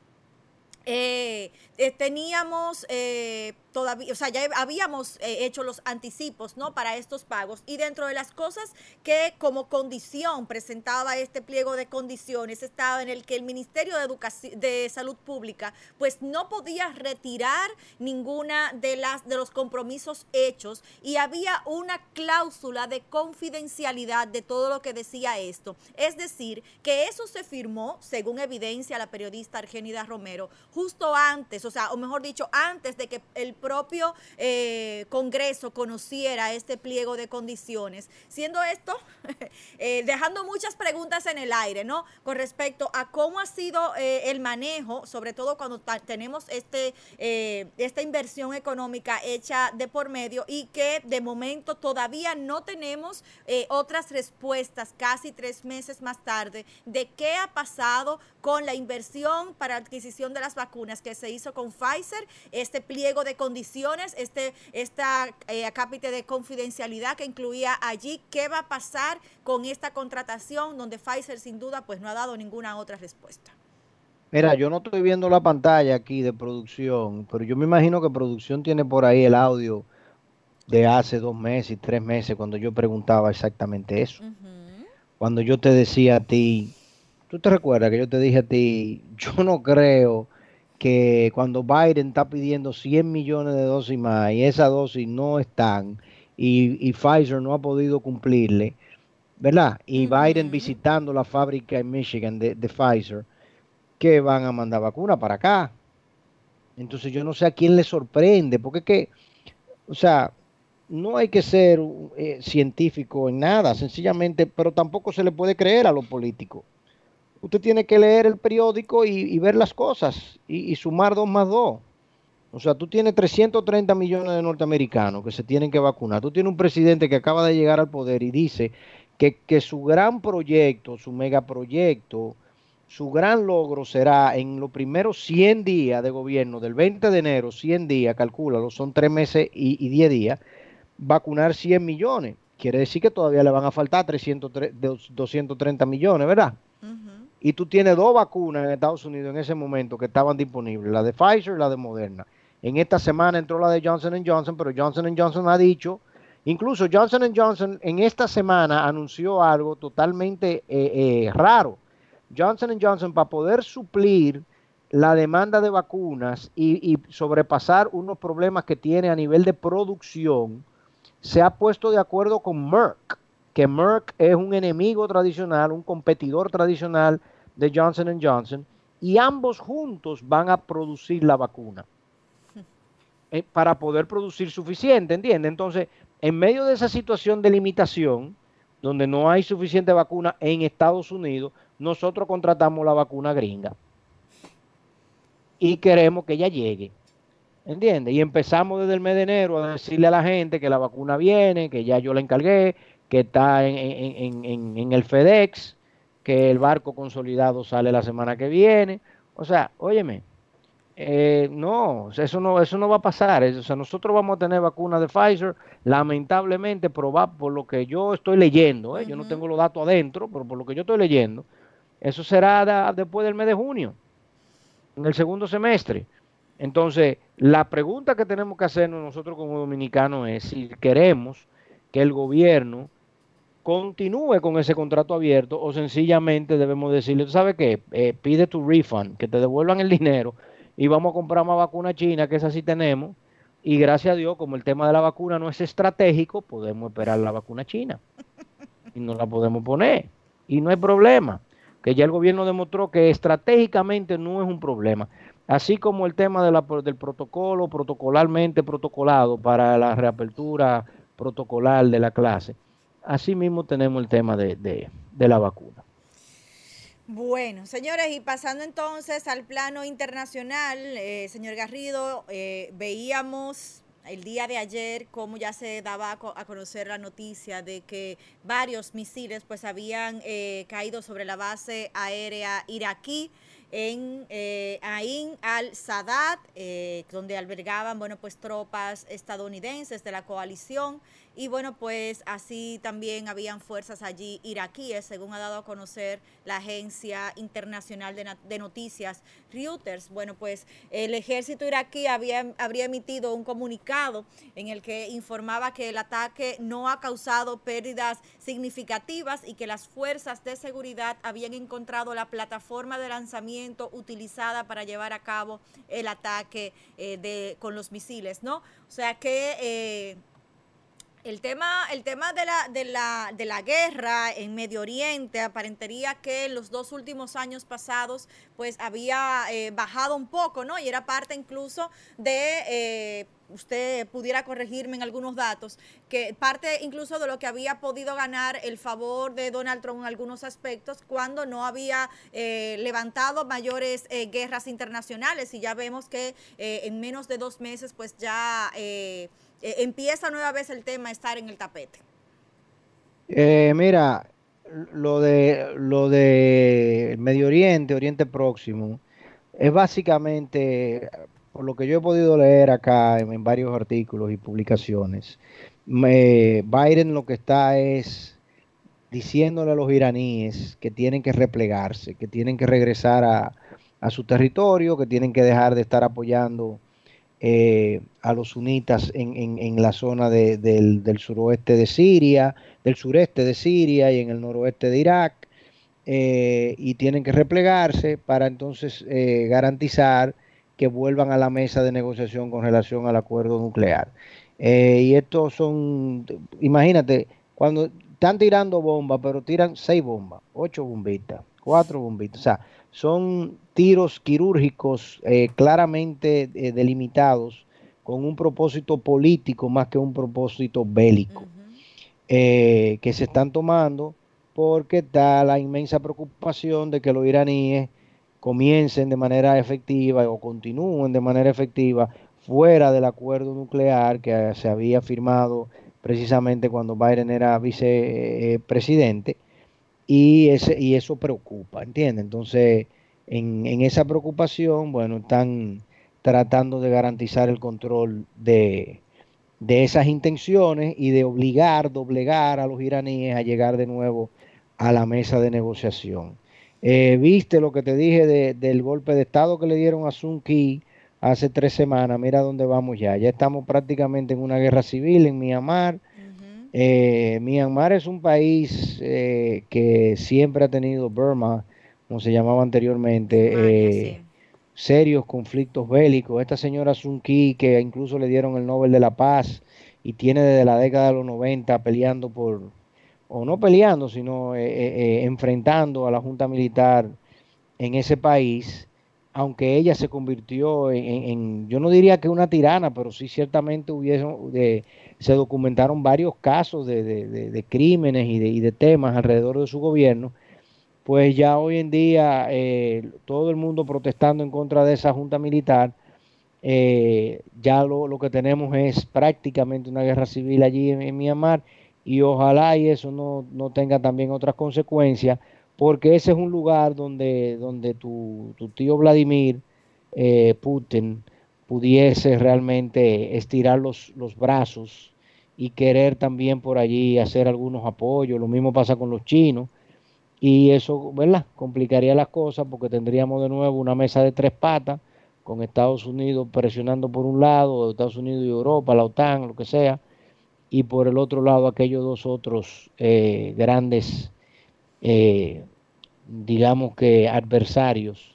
eh, eh, teníamos eh, todavía, o sea, ya habíamos eh, hecho los anticipos, ¿no? Para estos pagos. Y dentro de las cosas que como condición presentaba este pliego de condiciones estaba en el que el Ministerio de Educación, de Salud Pública, pues no podía retirar ninguna de las de los compromisos hechos y había una cláusula de confidencialidad de todo lo que decía esto. Es decir, que eso se firmó, según evidencia la periodista Argenida Romero, justo antes, o sea, o mejor dicho, antes de que el propio eh, Congreso conociera este pliego de condiciones, siendo esto, eh, dejando muchas preguntas en el aire, ¿no? Con respecto a cómo ha sido eh, el manejo, sobre todo cuando tenemos este, esta inversión económica hecha de por medio y que de momento todavía no tenemos otras respuestas casi tres meses más tarde de qué ha pasado con la inversión para adquisición de las vacunas que se hizo con Pfizer, este pliego de condiciones condiciones, este, esta eh, acápite de confidencialidad que incluía allí, qué va a pasar con esta contratación donde Pfizer sin duda pues no ha dado ninguna otra respuesta. Mira, yo no estoy viendo la pantalla aquí de producción, pero yo me imagino que producción tiene por ahí el audio de hace dos meses tres meses cuando yo preguntaba exactamente eso. Cuando yo te decía a ti, tú te recuerdas que yo te dije a ti, yo no creo que cuando Biden está pidiendo 100 millones de dosis más y esas dosis no están y, Pfizer no ha podido cumplirle, ¿verdad? Y Biden visitando la fábrica en Michigan de, Pfizer, que van a mandar vacuna para acá. Entonces yo no sé a quién le sorprende, porque es que, o sea, no hay que ser eh, científico en nada, sencillamente, pero tampoco se le puede creer a los políticos. Usted tiene que leer el periódico y, ver las cosas y, sumar dos más dos. O sea, tú tienes 330 millones de norteamericanos que se tienen que vacunar. Tú tienes un presidente que acaba de llegar al poder y dice que, su gran proyecto, su megaproyecto, su gran logro será en los primeros 100 días de gobierno, del 20 de enero, 100 días, calcúlalo, son tres meses y, y 10 días, vacunar 100 millones. Quiere decir que todavía le van a faltar 300, 230 millones, ¿verdad? Y tú tienes dos vacunas en Estados Unidos en ese momento que estaban disponibles, la de Pfizer y la de Moderna. En esta semana entró la de Johnson Johnson, pero Johnson Johnson ha dicho, incluso Johnson Johnson en esta semana anunció algo totalmente eh, eh, raro. Johnson Johnson para poder suplir la demanda de vacunas y, y sobrepasar unos problemas que tiene a nivel de producción, se ha puesto de acuerdo con Merck, que Merck es un enemigo tradicional, un competidor tradicional de Johnson Johnson, y ambos juntos van a producir la vacuna eh, para poder producir suficiente, ¿entiendes? Entonces, en medio de esa situación de limitación, donde no hay suficiente vacuna en Estados Unidos, nosotros contratamos la vacuna gringa y queremos que ella llegue. ¿Entiendes? Y empezamos desde el mes de enero a decirle a la gente que la vacuna viene, que ya yo la encargué, que está en, en, en, en, el FedEx, que el barco consolidado sale la semana que viene. O sea, óyeme, eh, no, eso no, eso no va a pasar. O sea, nosotros vamos a tener vacuna de Pfizer, lamentablemente, probar por lo que yo estoy leyendo, ¿eh? yo no tengo los datos adentro, pero por lo que yo estoy leyendo, eso será da, después del mes de junio, en el segundo semestre. Entonces, la pregunta que tenemos que hacernos nosotros como dominicanos es si queremos que el gobierno continúe con ese contrato abierto o sencillamente debemos decirle, ¿tú sabes qué? Eh, pide tu refund, que te devuelvan el dinero y vamos a comprar más vacuna china, que esa sí tenemos, y gracias a Dios, como el tema de la vacuna no es estratégico, podemos esperar la vacuna china y no la podemos poner y no hay problema, que ya el gobierno demostró que estratégicamente no es un problema así como el tema de la, del protocolo protocolarmente protocolado para la reapertura protocolar de la clase. Así mismo tenemos el tema de, de, de la vacuna. Bueno, señores, y pasando entonces al plano internacional, eh, señor Garrido, eh, veíamos el día de ayer cómo ya se daba a conocer la noticia de que varios misiles pues habían eh, caído sobre la base aérea iraquí en eh, Ain al-Sadat, eh, donde albergaban, bueno, pues tropas estadounidenses de la coalición y bueno, pues así también habían fuerzas allí iraquíes, según ha dado a conocer la agencia internacional de, de noticias Reuters. Bueno, pues el ejército iraquí había, habría emitido un comunicado en el que informaba que el ataque no ha causado pérdidas significativas y que las fuerzas de seguridad habían encontrado la plataforma de lanzamiento utilizada para llevar a cabo el ataque eh, de, con los misiles, ¿no? O sea que... Eh, el tema, el tema de, la, de, la, de la guerra en Medio Oriente aparentaría que los dos últimos años pasados pues había eh, bajado un poco, ¿no? Y era parte incluso de, eh, usted pudiera corregirme en algunos datos, que parte incluso de lo que había podido ganar el favor de Donald Trump en algunos aspectos cuando no había eh, levantado mayores eh, guerras internacionales y ya vemos que eh, en menos de dos meses pues ya... Eh, eh, empieza nueva vez el tema estar en el tapete? Eh, mira, lo de lo de Medio Oriente, Oriente Próximo, es básicamente, por lo que yo he podido leer acá en, varios artículos y publicaciones, me, Biden lo que está es diciéndole a los iraníes que tienen que replegarse, que tienen que regresar a su territorio, que tienen que dejar de estar apoyando eh, a los sunitas en, en, la zona de, del, del, suroeste de Siria, del sureste de Siria y en el noroeste de Irak, eh, y tienen que replegarse para entonces eh, garantizar que vuelvan a la mesa de negociación con relación al acuerdo nuclear. Y estos son, imagínate, cuando están tirando bombas, pero tiran seis bombas, ocho bombitas, cuatro bombitas. O sea, son tiros quirúrgicos eh, claramente eh, delimitados con un propósito político más que un propósito bélico, eh, que se están tomando porque está la inmensa preocupación de que los iraníes comiencen de manera efectiva o continúen de manera efectiva fuera del acuerdo nuclear que se había firmado precisamente cuando Biden era vicepresidente y, ese, y eso preocupa, ¿entiendes? Entonces, en, en, esa preocupación, bueno, están tratando de garantizar el control de, de esas intenciones y de obligar, doblegar a los iraníes a llegar de nuevo a la mesa de negociación. Eh, Viste lo que te dije de, del golpe de Estado que le dieron a Sun Ki hace tres semanas. Mira dónde vamos ya. Ya estamos prácticamente en una guerra civil en Myanmar. Eh, Myanmar es un país eh, que siempre ha tenido Burma, como se llamaba anteriormente, eh, serios conflictos bélicos. Esta señora Sun Ki, que incluso le dieron el Nobel de la Paz y tiene desde la década de los 90 peleando por, o no peleando, sino eh, eh, enfrentando a la Junta Militar en ese país, aunque ella se convirtió en, en yo no diría que una tirana, pero sí ciertamente hubiesen, de, se documentaron varios casos de, de, de crímenes y, y de, temas alrededor de su gobierno, pues ya hoy en día eh, todo el mundo protestando en contra de esa junta militar, eh, ya lo, lo, que tenemos es prácticamente una guerra civil allí en, en Myanmar y ojalá y eso no, no, tenga también otras consecuencias, porque ese es un lugar donde, donde tu, tu tío Vladimir eh, Putin pudiese realmente estirar los, los brazos y querer también por allí hacer algunos apoyos. Lo mismo pasa con los chinos. Y eso, ¿verdad? Complicaría las cosas porque tendríamos de nuevo una mesa de tres patas con Estados Unidos presionando por un lado, Estados Unidos y Europa, la OTAN, lo que sea, y por el otro lado aquellos dos otros eh, grandes, eh, digamos que adversarios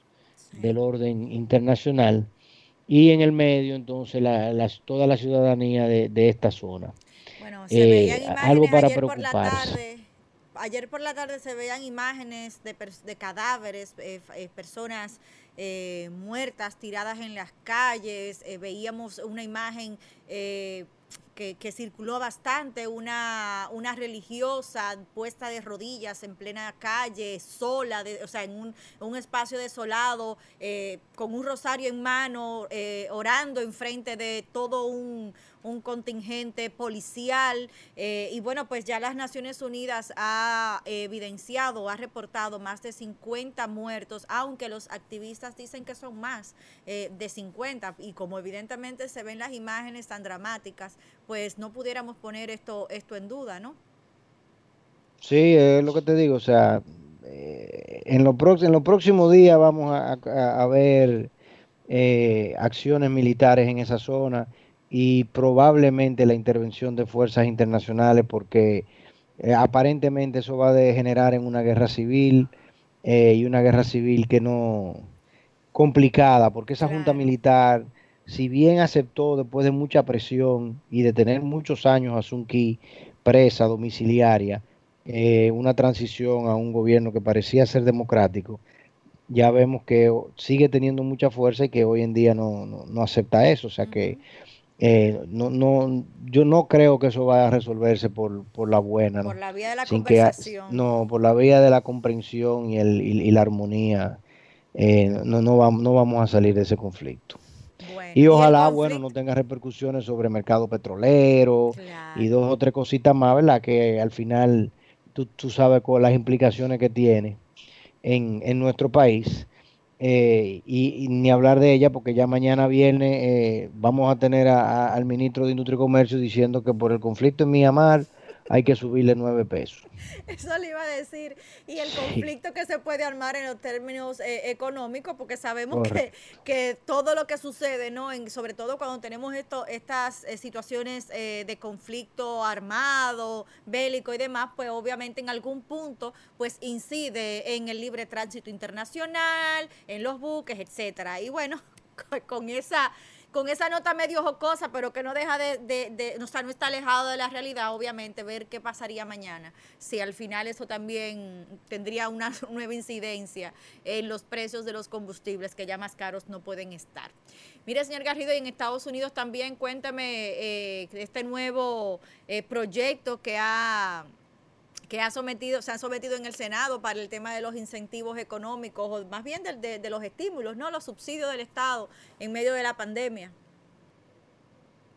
del orden internacional, y en el medio entonces la, la, toda la ciudadanía de, de esta zona. Se eh, veían algo para preocuparse. Por la tarde, ayer por la tarde se veían imágenes de, de cadáveres, eh, eh, personas eh, muertas tiradas en las calles, veíamos una imagen que, que, circuló bastante, una, una religiosa puesta de rodillas en plena calle, sola, de, o sea, en un, un espacio desolado, eh, con un rosario en mano, eh, orando enfrente de todo un, un contingente policial. Eh, y bueno, pues ya las Naciones Unidas ha evidenciado, ha reportado más de 50 muertos, aunque los activistas dicen que son más eh, de 50. Y como evidentemente se ven las imágenes tan dramáticas, pues no pudiéramos poner esto, esto en duda, ¿no? Sí, es lo que te digo, o sea, eh, en los próximos días vamos a, a, a ver eh, acciones militares en esa zona y probablemente la intervención de fuerzas internacionales porque eh, aparentemente eso va a degenerar en una guerra civil eh, y una guerra civil que no complicada porque esa junta militar si bien aceptó después de mucha presión y de tener muchos años a Sun Kyi presa domiciliaria eh, una transición a un gobierno que parecía ser democrático ya vemos que sigue teniendo mucha fuerza y que hoy en día no, no, no acepta eso. O sea que eh, no, no, yo no creo que eso vaya a resolverse por, por la buena. Por ¿no? la vía de la Sin conversación. Que, no, por la vía de la comprensión y, el, y, y la armonía. Eh, no, no, vamos, no vamos a salir de ese conflicto. Bueno, y ojalá, ¿y bueno, no tenga repercusiones sobre el mercado petrolero claro. y dos o tres cositas más, ¿verdad? Que al final tú, tú sabes con las implicaciones que tiene en, en nuestro país. Eh, y, ni hablar de ella porque ya mañana viernes eh, vamos a tener a, al ministro de Industria y Comercio diciendo que por el conflicto en Myanmar hay que subirle nueve pesos. Eso le iba a decir. Y el conflicto que se puede armar en los términos eh, económicos, porque sabemos que, que, todo lo que sucede, ¿no? En, sobre todo cuando tenemos esto, estas eh, situaciones eh, de conflicto armado, bélico y demás, pues obviamente en algún punto pues incide en el libre tránsito internacional, en los buques, etcétera. Y bueno, con esa con esa nota medio jocosa, pero que no deja de, de, de, no está alejado de la realidad, obviamente, ver qué pasaría mañana, si al final eso también tendría una nueva incidencia en los precios de los combustibles, que ya más caros no pueden estar. Mire, señor Garrido, y en Estados Unidos también, cuéntame eh, este nuevo eh, proyecto que ha que ha sometido, se han sometido en el Senado para el tema de los incentivos económicos, o más bien de, de, los estímulos, ¿no? Los subsidios del Estado en medio de la pandemia.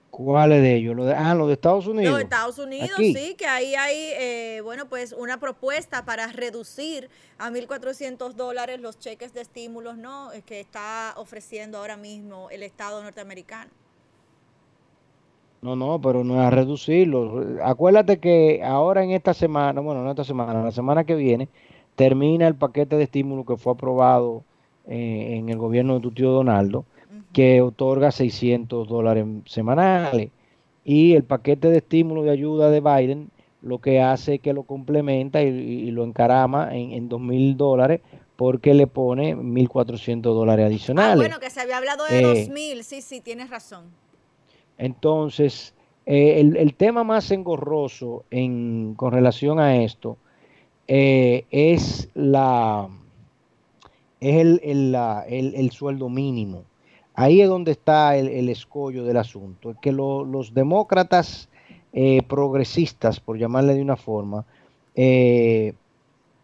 ¿Cuáles de ellos? ¿Lo de, ah, los de Estados Unidos. Los de Estados Unidos, Aquí. sí, que ahí hay, eh, bueno, pues una propuesta para reducir a 1.400 dólares los cheques de estímulos, ¿no? Que está ofreciendo ahora mismo el Estado norteamericano. No, no, pero no es a reducirlo. Acuérdate que ahora en esta semana, bueno, no esta semana, la semana que viene, termina el paquete de estímulo que fue aprobado eh, en el gobierno de tu tío Donaldo, que otorga 600 dólares semanales. Y el paquete de estímulo de ayuda de Biden lo que hace es que lo complementa y, y lo encarama en, en 2 mil dólares porque le pone 1.400 dólares adicionales. Ah, bueno, que se había hablado de eh, 2.000, sí, sí, tienes razón. Entonces, eh, el, tema más engorroso en, con relación a esto eh, es la es el, sueldo mínimo. Ahí es donde está el, escollo del asunto. Es que lo, los demócratas eh, progresistas, por llamarle de una forma,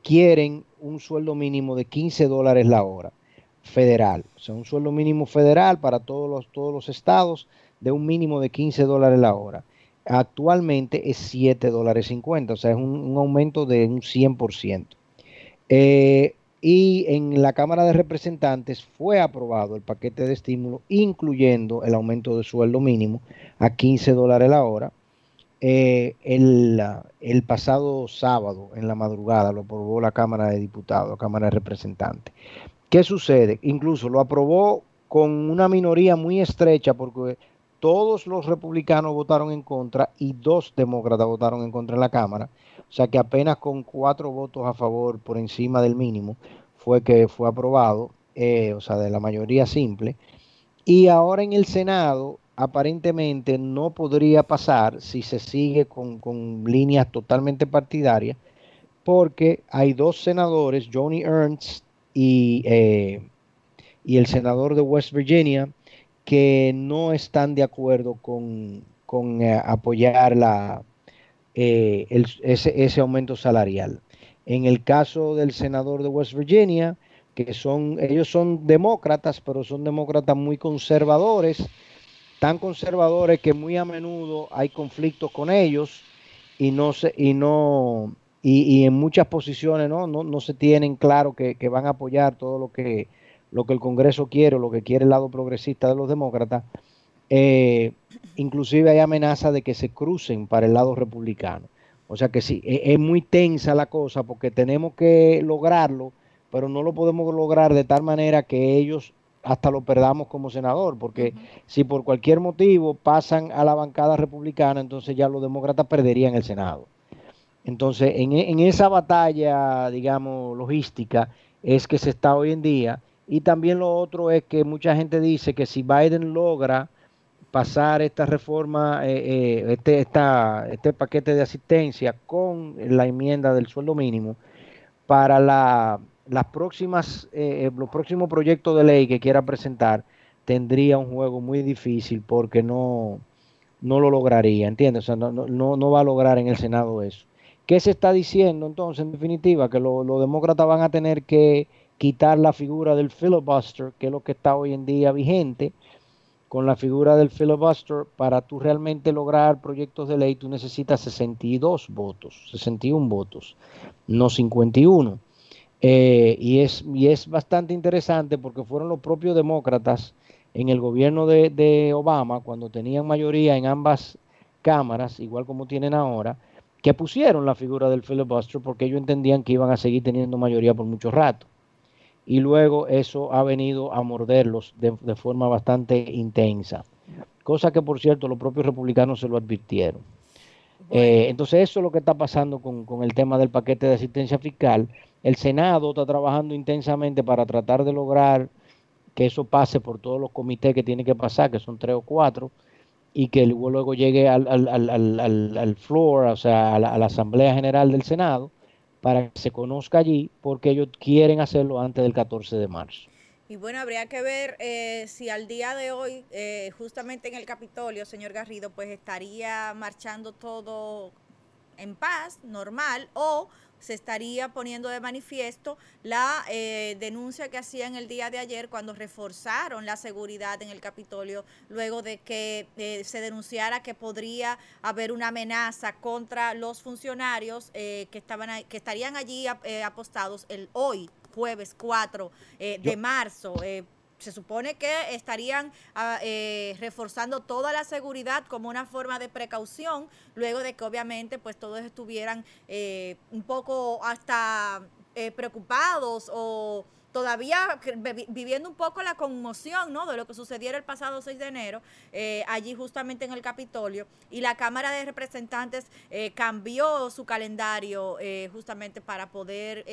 quieren un sueldo mínimo de 15 dólares la hora federal. O sea, un sueldo mínimo federal para todos los, todos los estados de un mínimo de 15 dólares la hora. Actualmente es 7 dólares 50, o sea, es un, aumento de un 100%. Eh, y en la Cámara de Representantes fue aprobado el paquete de estímulo, incluyendo el aumento de sueldo mínimo a 15 dólares la hora. Eh, el, el, pasado sábado, en la madrugada, lo aprobó la Cámara de Diputados, la Cámara de Representantes. ¿Qué sucede? Incluso lo aprobó con una minoría muy estrecha, porque todos los republicanos votaron en contra y dos demócratas votaron en contra en la Cámara. O sea que apenas con cuatro votos a favor por encima del mínimo fue que fue aprobado, eh, o sea, de la mayoría simple. Y ahora en el Senado aparentemente no podría pasar si se sigue con, con líneas totalmente partidarias, porque hay dos senadores, Johnny Ernst y, eh, y el senador de West Virginia, que no están de acuerdo con, con eh, apoyar la, eh, ese, ese, aumento salarial. En el caso del senador de West Virginia, que son, ellos son demócratas, pero son demócratas muy conservadores, tan conservadores que muy a menudo hay conflictos con ellos y no se, y no, y, y en muchas posiciones ¿no? No, no se tienen claro que, que van a apoyar todo lo que lo que el Congreso quiere o lo que quiere el lado progresista de los demócratas, eh, inclusive hay amenaza de que se crucen para el lado republicano. O sea que sí, es, es, muy tensa la cosa porque tenemos que lograrlo, pero no lo podemos lograr de tal manera que ellos hasta lo perdamos como senador, porque uh -huh. si por cualquier motivo pasan a la bancada republicana, entonces ya los demócratas perderían el Senado. Entonces, en, en esa batalla, digamos, logística, es que se está hoy en día y también lo otro es que mucha gente dice que si Biden logra pasar esta reforma, eh, eh, este, esta, este paquete de asistencia con la enmienda del sueldo mínimo, para la, las próximas, eh, los próximos proyectos de ley que quiera presentar, tendría un juego muy difícil porque no, no lo lograría, ¿entiendes? O sea, no, no, no va a lograr en el Senado eso. ¿Qué se está diciendo entonces, en definitiva? Que los lo demócratas van a tener que quitar la figura del filibuster, que es lo que está hoy en día vigente, con la figura del filibuster, para tú realmente lograr proyectos de ley, tú necesitas 62 votos, 61 votos, no 51. Eh, y, es, y es bastante interesante porque fueron los propios demócratas en el gobierno de, de Obama, cuando tenían mayoría en ambas cámaras, igual como tienen ahora, que pusieron la figura del filibuster porque ellos entendían que iban a seguir teniendo mayoría por mucho rato y luego eso ha venido a morderlos de, de, forma bastante intensa. Cosa que, por cierto, los propios republicanos se lo advirtieron. Bueno. Eh, entonces, eso es lo que está pasando con, con, el tema del paquete de asistencia fiscal. El Senado está trabajando intensamente para tratar de lograr que eso pase por todos los comités que tiene que pasar, que son tres o cuatro, y que luego llegue al, al, al, al floor, o sea, a la, Asamblea General del Senado, para que se conozca allí, porque ellos quieren hacerlo antes del 14 de marzo. Y bueno, habría que ver eh, si al día de hoy, eh, justamente en el Capitolio, señor Garrido, pues estaría marchando todo en paz, normal, o se estaría poniendo de manifiesto la eh, denuncia que hacían el día de ayer cuando reforzaron la seguridad en el Capitolio, luego de que eh, se denunciara que podría haber una amenaza contra los funcionarios eh, que, estaban, que estarían allí apostados el hoy, jueves 4 de marzo se supone que estarían ah, eh, reforzando toda la seguridad como una forma de precaución, luego de que obviamente pues todos estuvieran eh, un poco hasta eh, preocupados o todavía viviendo un poco la conmoción ¿no? de lo que sucediera el pasado 6 de enero, allí justamente en el Capitolio, y la Cámara de Representantes cambió su calendario justamente para poder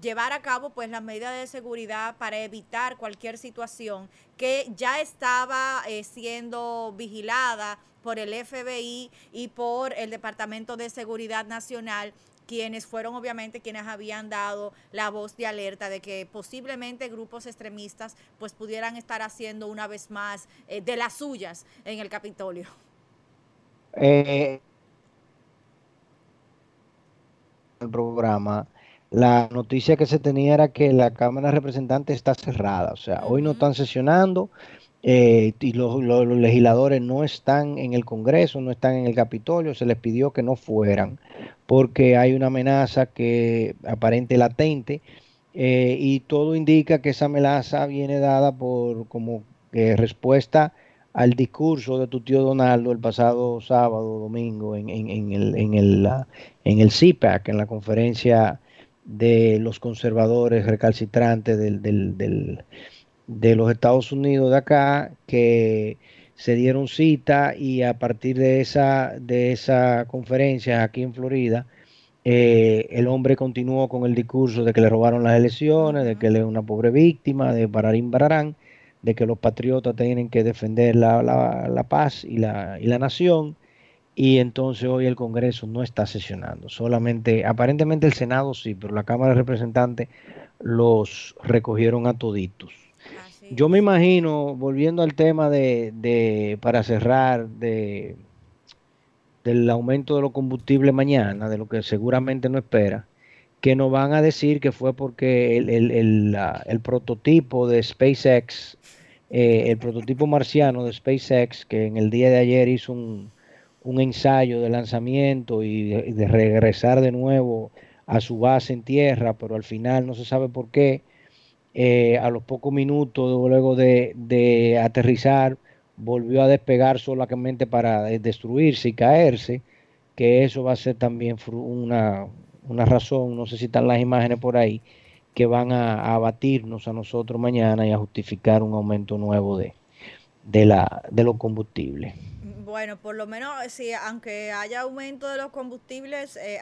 llevar a cabo pues las medidas de seguridad para evitar cualquier situación que ya estaba eh, siendo vigilada por el FBI y por el Departamento de Seguridad Nacional quienes fueron obviamente quienes habían dado la voz de alerta de que posiblemente grupos extremistas pues pudieran estar haciendo una vez más eh, de las suyas en el Capitolio. Eh, el programa la noticia que se tenía era que la Cámara de Representantes está cerrada, o sea, hoy no están sesionando eh, y los, legisladores no están en el Congreso, no están en el Capitolio, se les pidió que no fueran porque hay una amenaza que aparente latente eh, y todo indica que esa amenaza viene dada por como respuesta al discurso de tu tío Donaldo el pasado sábado, domingo, en, en, el, en, el, en el CIPAC, en la conferencia de los conservadores recalcitrantes del, del, de los Estados Unidos de acá que se dieron cita y a partir de esa, de esa conferencia aquí en Florida, eh, el hombre continuó con el discurso de que le robaron las elecciones, de que él es una pobre víctima, de Bararín Bararán, de que los patriotas tienen que defender la, la, la paz y la, y la nación y entonces hoy el Congreso no está sesionando. Solamente, aparentemente el Senado sí, pero la Cámara de Representantes los recogieron a toditos. Yo me imagino, volviendo al tema de, de para cerrar, de del aumento de los combustibles mañana, de lo que seguramente no espera, que nos van a decir que fue porque el, el, el, prototipo de SpaceX, eh, el prototipo marciano de SpaceX, que en el día de ayer hizo un, un ensayo de lanzamiento y de, regresar de nuevo a su base en tierra, pero al final no se sabe por qué. Eh, a los pocos minutos luego de, aterrizar volvió a despegar solamente para destruirse y caerse, que eso va a ser también una, una razón, no sé si están las imágenes por ahí, que van a, abatirnos a nosotros mañana y a justificar un aumento nuevo de, de, la, de los combustibles. Bueno, por lo menos, sí, aunque haya aumento de los combustibles, eh,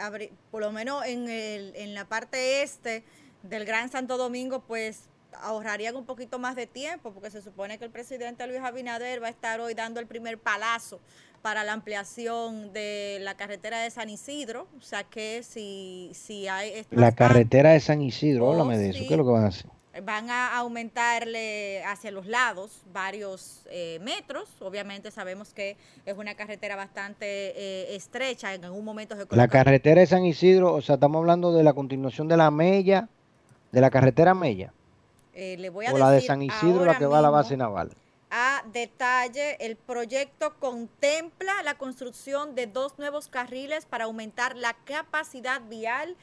por lo menos en, el, en la parte este del Gran Santo Domingo, pues ahorrarían un poquito más de tiempo, porque se supone que el presidente Luis Abinader va a estar hoy dando el primer palazo para la ampliación de la carretera de San Isidro, o sea que si, si hay... La carretera de San Isidro, háblame de eso, ¿qué es lo que van a hacer? Van a aumentarle hacia los lados varios eh, metros. Obviamente sabemos que es una carretera bastante eh, estrecha. En algún momento se La carretera de San Isidro, o sea, estamos hablando de la continuación de la Mella, de la carretera Mella. Eh, le voy a o la de San Isidro, la que va a la base naval. A detalle, el proyecto contempla la construcción de dos nuevos carriles para aumentar la capacidad vial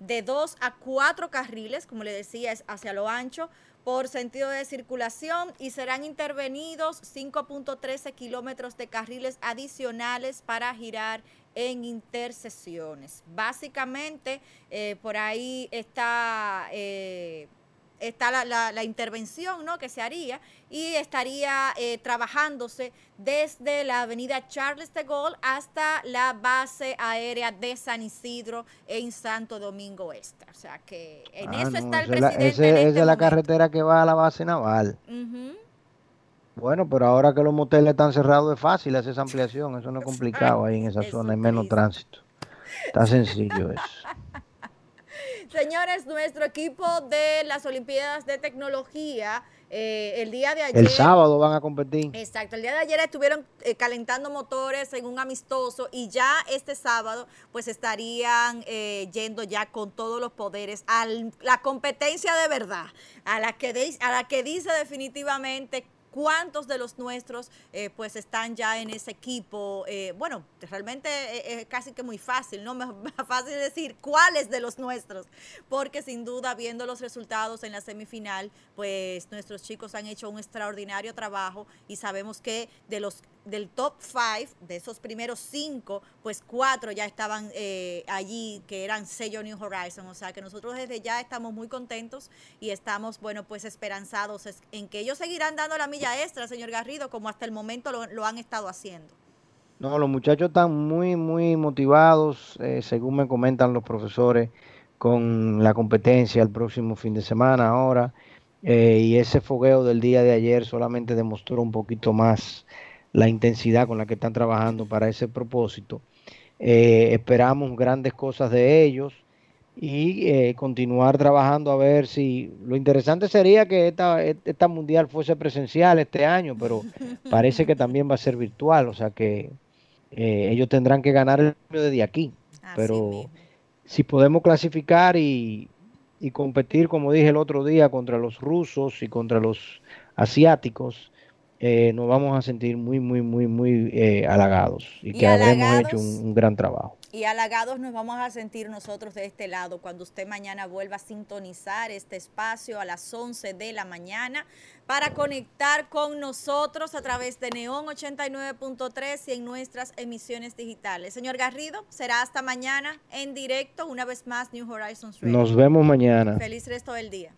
de dos a cuatro carriles, como le decía, es hacia lo ancho, por sentido de circulación y serán intervenidos 5.13 kilómetros de carriles adicionales para girar en intercesiones. Básicamente, eh, por ahí está... Eh, está la, la, la intervención ¿no? que se haría y estaría eh, trabajándose desde la avenida Charles de Gaulle hasta la base aérea de San Isidro en Santo Domingo Este. O sea que en Ah, eso no, está el la- presidente. ese- en esa este es la momento. carretera que va a la base naval. Bueno, pero ahora que los moteles están cerrados es fácil hacer esa ampliación, eso no es complicado ahí en esa zona, hay menos tránsito. Está sencillo eso. Señores, nuestro equipo de las Olimpiadas de Tecnología, eh, el día de ayer. El sábado van a competir. Exacto, el día de ayer estuvieron eh, calentando motores en un amistoso y ya este sábado pues estarían eh, yendo ya con todos los poderes a la competencia de verdad, a la que, de- a la que dice definitivamente cuántos de los nuestros eh, pues están ya en ese equipo. Eh, bueno, realmente eh, es casi que muy fácil, ¿no? Más fácil decir cuáles de los nuestros, porque sin duda viendo los resultados en la semifinal, pues nuestros chicos han hecho un extraordinario trabajo y sabemos que de los del top five, de esos primeros cinco, pues cuatro ya estaban eh, allí, que eran sello New Horizon. O sea que nosotros desde ya estamos muy contentos y estamos, bueno, pues esperanzados es- en que ellos seguirán dando la milla extra, señor Garrido, como hasta el momento lo, lo han estado haciendo. No, los muchachos están muy, muy motivados, eh, según me comentan los profesores, con la competencia el próximo fin de semana ahora. eh, y ese fogueo del día de ayer solamente demostró un poquito más la intensidad con la que están trabajando para ese propósito. Eh, esperamos grandes cosas de ellos y eh, continuar trabajando a ver si lo interesante sería que esta, esta mundial fuese presencial este año, pero parece que también va a ser virtual, o sea que eh, ellos tendrán que ganar el premio desde aquí. Así Pero mismo. si podemos clasificar y, y competir, como dije el otro día, contra los rusos y contra los asiáticos, eh, nos vamos a sentir muy, muy, muy, muy eh, halagados y, Y que habremos halagados. hecho un, un gran trabajo. Y halagados nos vamos a sentir nosotros de este lado cuando usted mañana vuelva a sintonizar este espacio a las 11 de la mañana para conectar con nosotros a través de Neón 89.3 y en nuestras emisiones digitales. Señor Garrido, será hasta mañana en directo, una vez más New Horizons Radio. Nos vemos mañana. Feliz resto del día.